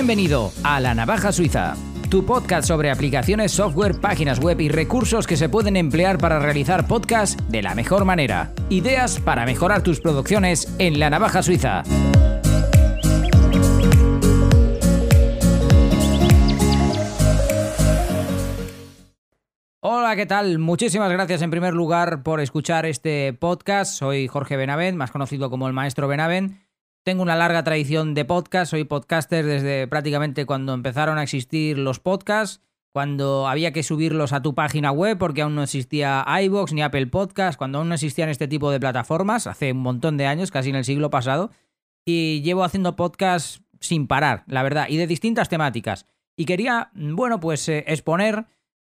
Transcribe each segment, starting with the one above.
Bienvenido a La Navaja Suiza, tu podcast sobre aplicaciones, software, páginas web y recursos que se pueden emplear para realizar podcasts de la mejor manera. Ideas para mejorar tus producciones en La Navaja Suiza. Hola, ¿qué tal? Muchísimas gracias en primer lugar por escuchar este podcast. Soy Jorge Benavent, más conocido como el Maestro Benavent. Tengo una larga tradición de podcast, soy podcaster desde prácticamente cuando empezaron a existir los podcasts, cuando había que subirlos a tu página web porque aún no existía iBox ni Apple Podcast, cuando aún no existían este tipo de plataformas, hace un montón de años, casi en el siglo pasado, y llevo haciendo podcasts sin parar, la verdad, y de distintas temáticas. Y quería, bueno, pues eh, exponer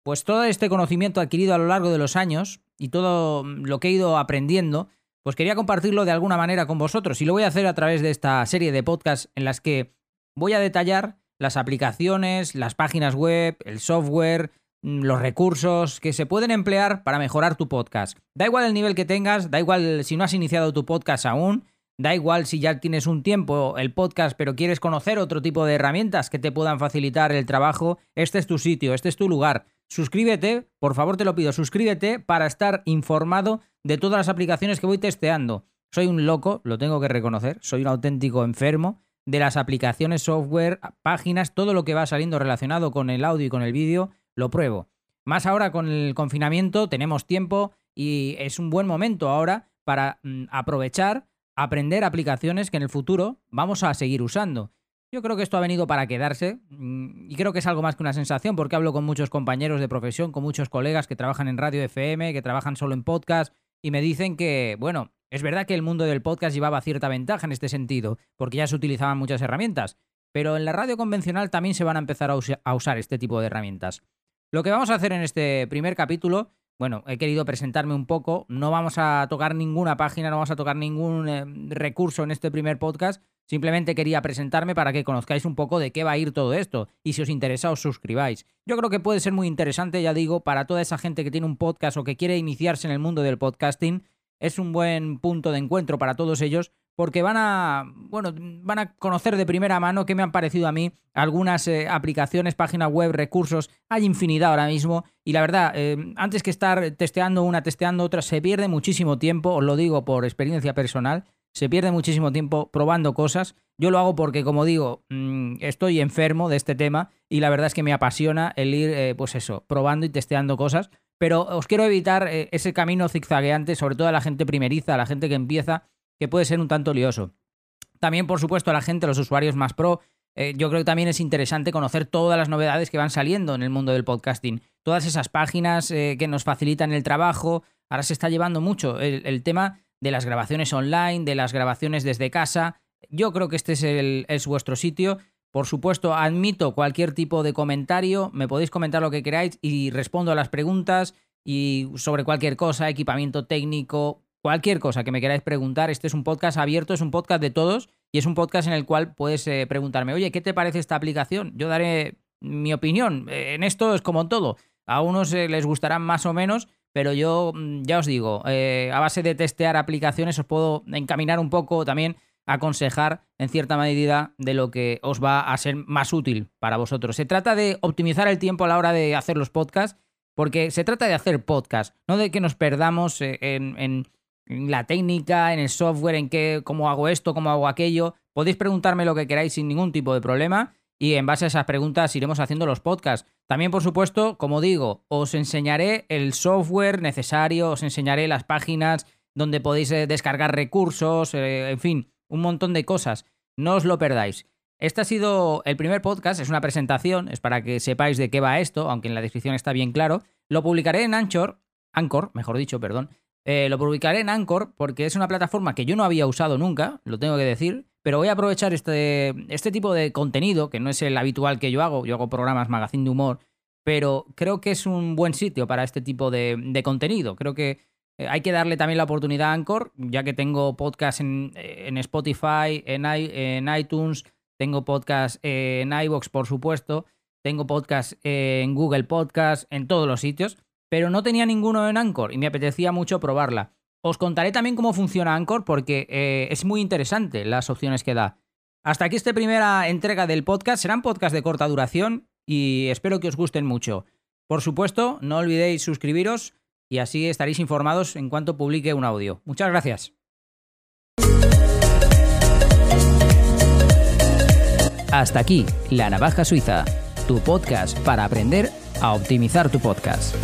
pues todo este conocimiento adquirido a lo largo de los años y todo lo que he ido aprendiendo pues quería compartirlo de alguna manera con vosotros y lo voy a hacer a través de esta serie de podcasts en las que voy a detallar las aplicaciones, las páginas web, el software, mm, los recursos que se pueden emplear para mejorar tu podcast. Da igual el nivel que tengas, da igual si no has iniciado tu podcast aún, da igual si ya tienes un tiempo el podcast pero quieres conocer otro tipo de herramientas que te puedan facilitar el trabajo, este es tu sitio, este es tu lugar. Suscríbete, por favor te lo pido, suscríbete para estar informado de todas las aplicaciones que voy testeando. Soy un loco, lo tengo que reconocer, soy un auténtico enfermo de las aplicaciones, software, páginas, todo lo que va saliendo relacionado con el audio y con el vídeo, lo pruebo. Más ahora con el confinamiento tenemos tiempo y es un buen momento ahora para mm, aprovechar, aprender aplicaciones que en el futuro vamos a seguir usando. Yo creo que esto ha venido para quedarse mm, y creo que es algo más que una sensación porque hablo con muchos compañeros de profesión, con muchos colegas que trabajan en radio FM, que trabajan solo en podcast y me dicen que, bueno, es verdad que el mundo del podcast llevaba cierta ventaja en este sentido porque ya se utilizaban muchas herramientas, pero en la radio convencional también se van a empezar a, usar este tipo de herramientas. Lo que vamos a hacer en este primer capítulo bueno, he querido presentarme un poco. No vamos a tocar ninguna página, no vamos a tocar ningún eh, recurso en este primer podcast, Simplemente quería presentarme para que conozcáis un poco de qué va a ir todo esto y si os interesa os suscribáis. Yo creo que puede ser muy interesante, ya digo, para toda esa gente que tiene un podcast o que quiere iniciarse en el mundo del podcasting. Es un buen punto de encuentro para todos ellos porque van a, bueno, van a conocer de primera mano qué me han parecido a mí algunas eh, aplicaciones, páginas web, recursos. Hay infinidad ahora mismo y la verdad, eh, antes que estar testeando una, testeando otra, se pierde muchísimo tiempo, os lo digo por experiencia personal se pierde muchísimo tiempo probando cosas. Yo lo hago porque, como digo, mm, estoy enfermo de este tema y la verdad es que me apasiona el ir, eh, pues eso, probando y testeando cosas. Pero os quiero evitar ese camino zigzagueante, sobre todo a la gente primeriza, a la gente que empieza, que puede ser un tanto lioso. También, por supuesto, a la gente, los usuarios más pro, eh, yo creo que también es interesante conocer todas las novedades que van saliendo en el mundo del podcasting. Todas esas páginas que nos facilitan el trabajo. Ahora se está llevando mucho el tema de las grabaciones online, de las grabaciones desde casa. Yo creo que este es, el, es vuestro sitio. Por supuesto, admito cualquier tipo de comentario, me podéis comentar lo que queráis y respondo a las preguntas y sobre cualquier cosa, equipamiento técnico, cualquier cosa que me queráis preguntar. Este es un podcast abierto, es un podcast de todos y es un podcast en el cual puedes eh, preguntarme, oye, ¿qué te parece esta aplicación? Yo daré mi opinión. En esto es como todo. A unos eh, les gustarán más o menos, pero yo mm, ya os digo, eh, a base de testear aplicaciones os puedo encaminar un poco también, aconsejar en cierta medida de lo que os va a ser más útil para vosotros. Se trata de optimizar el tiempo a la hora de hacer los podcasts, porque se trata de hacer podcasts, no de que nos perdamos eh, en, la técnica, en el software, en qué, cómo hago esto, cómo hago aquello. Podéis preguntarme lo que queráis sin ningún tipo de problema y en base a esas preguntas iremos haciendo los podcasts. También, por supuesto, como digo, os enseñaré el software necesario, os enseñaré las páginas donde podéis eh, descargar recursos, eh, en fin, un montón de cosas. No os lo perdáis. Este ha sido el primer podcast, es una presentación, es para que sepáis de qué va esto, aunque en la descripción está bien claro. Lo publicaré en Anchor, Anchor, mejor dicho, perdón. Eh, lo publicaré en Anchor porque es una plataforma que yo no había usado nunca, lo tengo que decir. Pero voy a aprovechar este, este tipo de contenido, que no es el habitual que yo hago, yo hago programas magazine de humor, pero creo que es un buen sitio para este tipo de, contenido. Creo que eh, hay que darle también la oportunidad a Anchor, ya que tengo podcast en, Spotify, en, en, iTunes, tengo podcast en iVoox, por supuesto, tengo podcast en Google Podcast, en todos los sitios, pero no tenía ninguno en Anchor y me apetecía mucho probarla. Os contaré también cómo funciona Anchor porque eh, es muy interesante las opciones que da. Hasta aquí esta primera entrega del podcast. Serán podcasts de corta duración y espero que os gusten mucho. Por supuesto, no olvidéis suscribiros y así estaréis informados en cuanto publique un audio. Muchas gracias. Hasta aquí, La Navaja Suiza, tu podcast para aprender a optimizar tu podcast.